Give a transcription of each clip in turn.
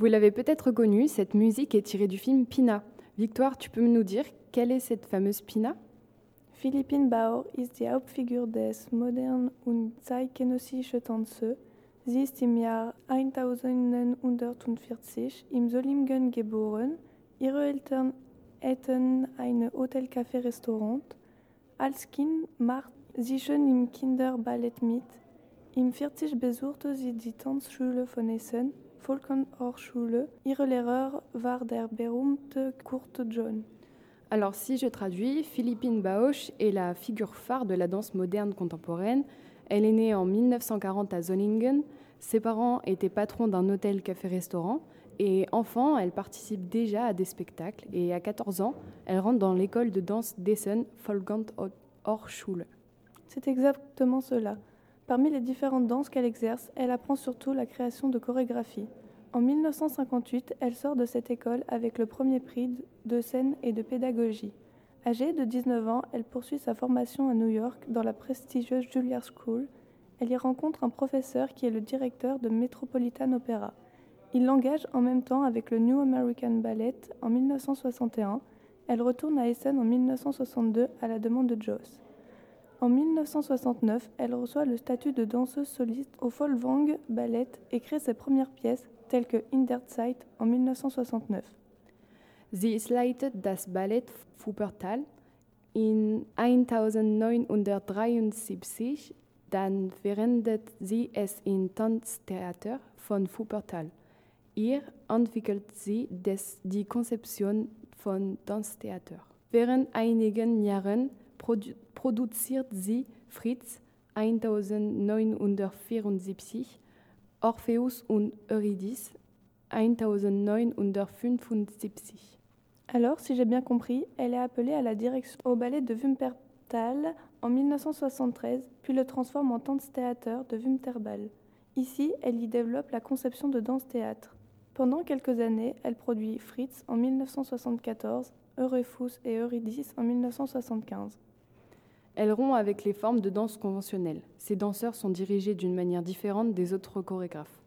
Vous l'avez peut-être reconnu, cette musique est tirée du film Pina. Victoire, tu peux nous dire quelle est cette fameuse Pina? Philippine Bauer ist die Hauptfigur des modernen und zeitgenössischen Tanze. Sie ist im Jahr 1940 im Solingen geboren. Ihre Eltern hatten ein Hotel-Café-Restaurant. Als Kind macht sie schon im Kinderballett mit. Im 40 besuchte sie die Tanzschule von Essen, Volkenhochschule. Ihre Lehrer war der berühmte Kurt John. Alors si je traduis, Philippine Bausch est la figure phare de la danse moderne contemporaine. Elle est née en 1940 à Zollingen. Ses parents étaient patrons d'un hôtel café-restaurant. Et enfant, elle participe déjà à des spectacles. Et à 14 ans, elle rentre dans l'école de danse d'Essen, Hochschule. C'est exactement cela. Parmi les différentes danses qu'elle exerce, elle apprend surtout la création de chorégraphies. En 1958, elle sort de cette école avec le premier prix de scène et de pédagogie. Âgée de 19 ans, elle poursuit sa formation à New York dans la prestigieuse Juilliard School. Elle y rencontre un professeur qui est le directeur de Metropolitan Opera. Il l'engage en même temps avec le New American Ballet en 1961. Elle retourne à Essen en 1962 à la demande de Joss. En 1969, elle reçoit le statut de danseuse soliste au Folkwang Ballet et crée ses premières pièces tels que In der Zeit en 1969. Sie leitet das Ballett Wuppertal in 1973, dann verändert sie es in Tanztheater von. Hier entwickelt sie des, die Konzeption von Tanztheater. Während einigen Jahren produ produziert sie Fritz 1974 Orpheus und Eurydice 1975. Alors, si j'ai bien compris, elle est appelée à la direction au ballet de Wimpertal en 1973, puis le transforme en Tanztheater de Wimterball. Ici, elle y développe la conception de danse-théâtre. Pendant quelques années, elle produit Fritz en 1974, Eurefus et Eurydice en 1975. Elle rompt avec les formes de danse conventionnelles. Ces danseurs sont dirigés d'une manière différente des autres chorégraphes.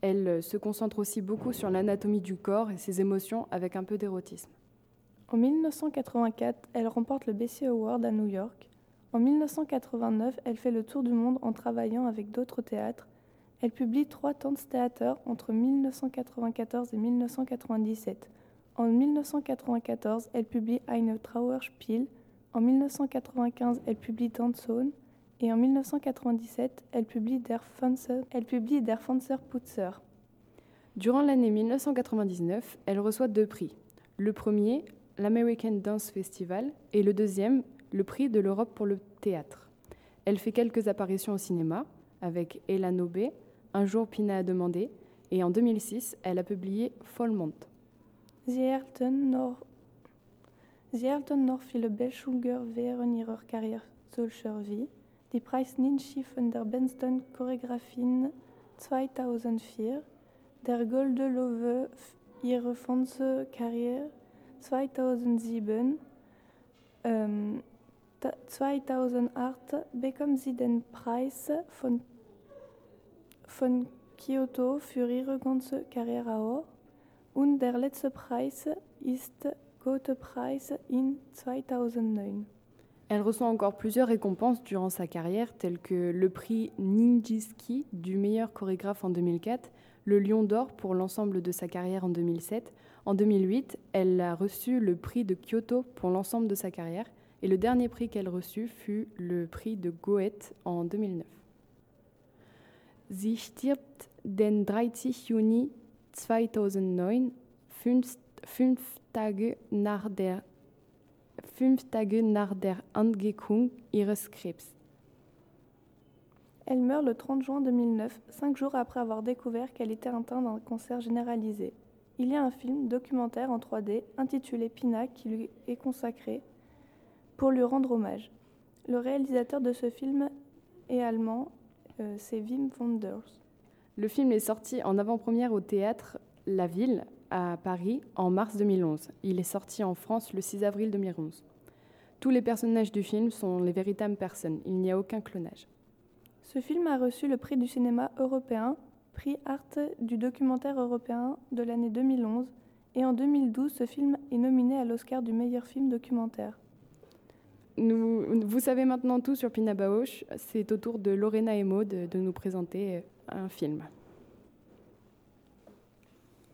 Elle se concentre aussi beaucoup sur l'anatomie du corps et ses émotions avec un peu d'érotisme. En 1984, elle remporte le Bessie Award à New York. En 1989, elle fait le tour du monde en travaillant avec d'autres théâtres. Elle publie trois Tanztheater entre 1994 et 1997. En 1994, elle publie Eine Trauerspiel, en 1995, elle publie Tanzone et en 1997, elle publie Der Fanzer, elle Putzer. Durant l'année 1999, elle reçoit deux prix. Le premier, l'American Dance Festival, et le deuxième, le prix de l'Europe pour le théâtre. Elle fait quelques apparitions au cinéma avec Ella Nobé, Un jour Pina a demandé, et en 2006, elle a publié Folmont. Sie halten noch viele Belschulger während ihrer Karriere solcher wie die Preis Ninchi von der besten Choreografien 2004, der Golde Löwe ihre ganze Karriere 2007, ähm, 2008 bekommen sie den Preis von, von Kyoto für ihre ganze Karriere auch und der letzte Preis ist Goethe-Preis in 2009. Elle reçoit encore plusieurs récompenses durant sa carrière, telles que le prix Ninjiski du meilleur chorégraphe en 2004, le Lion d'Or pour l'ensemble de sa carrière en 2007. En 2008, elle a reçu le prix de Kyoto pour l'ensemble de sa carrière, et le dernier prix qu'elle reçut fut le prix de Goethe en 2009. Sie stirbt den 30 Juni 2009, fünf Tage nach der, fünf Tage nach der Entdeckung ihres Krebs. Elle meurt le 30 juin 2009, cinq jours après avoir découvert qu'elle était atteinte d'un cancer généralisé. Il y a un film documentaire en 3D intitulé Pina qui lui est consacré pour lui rendre hommage. Le réalisateur de ce film est allemand, c'est Wim Wenders. Le film est sorti en avant-première au théâtre La Ville à Paris en mars 2011. Il est sorti en France le 6 avril 2011. Tous les personnages du film sont les véritables personnes, il n'y a aucun clonage. Ce film a reçu le prix du cinéma européen, prix Art du documentaire européen de l'année 2011, et en 2012, ce film est nominé à l'Oscar du meilleur film documentaire. Vous savez maintenant tout sur Pina Bausch. C'est au tour de Lorena et Maud de nous présenter un film.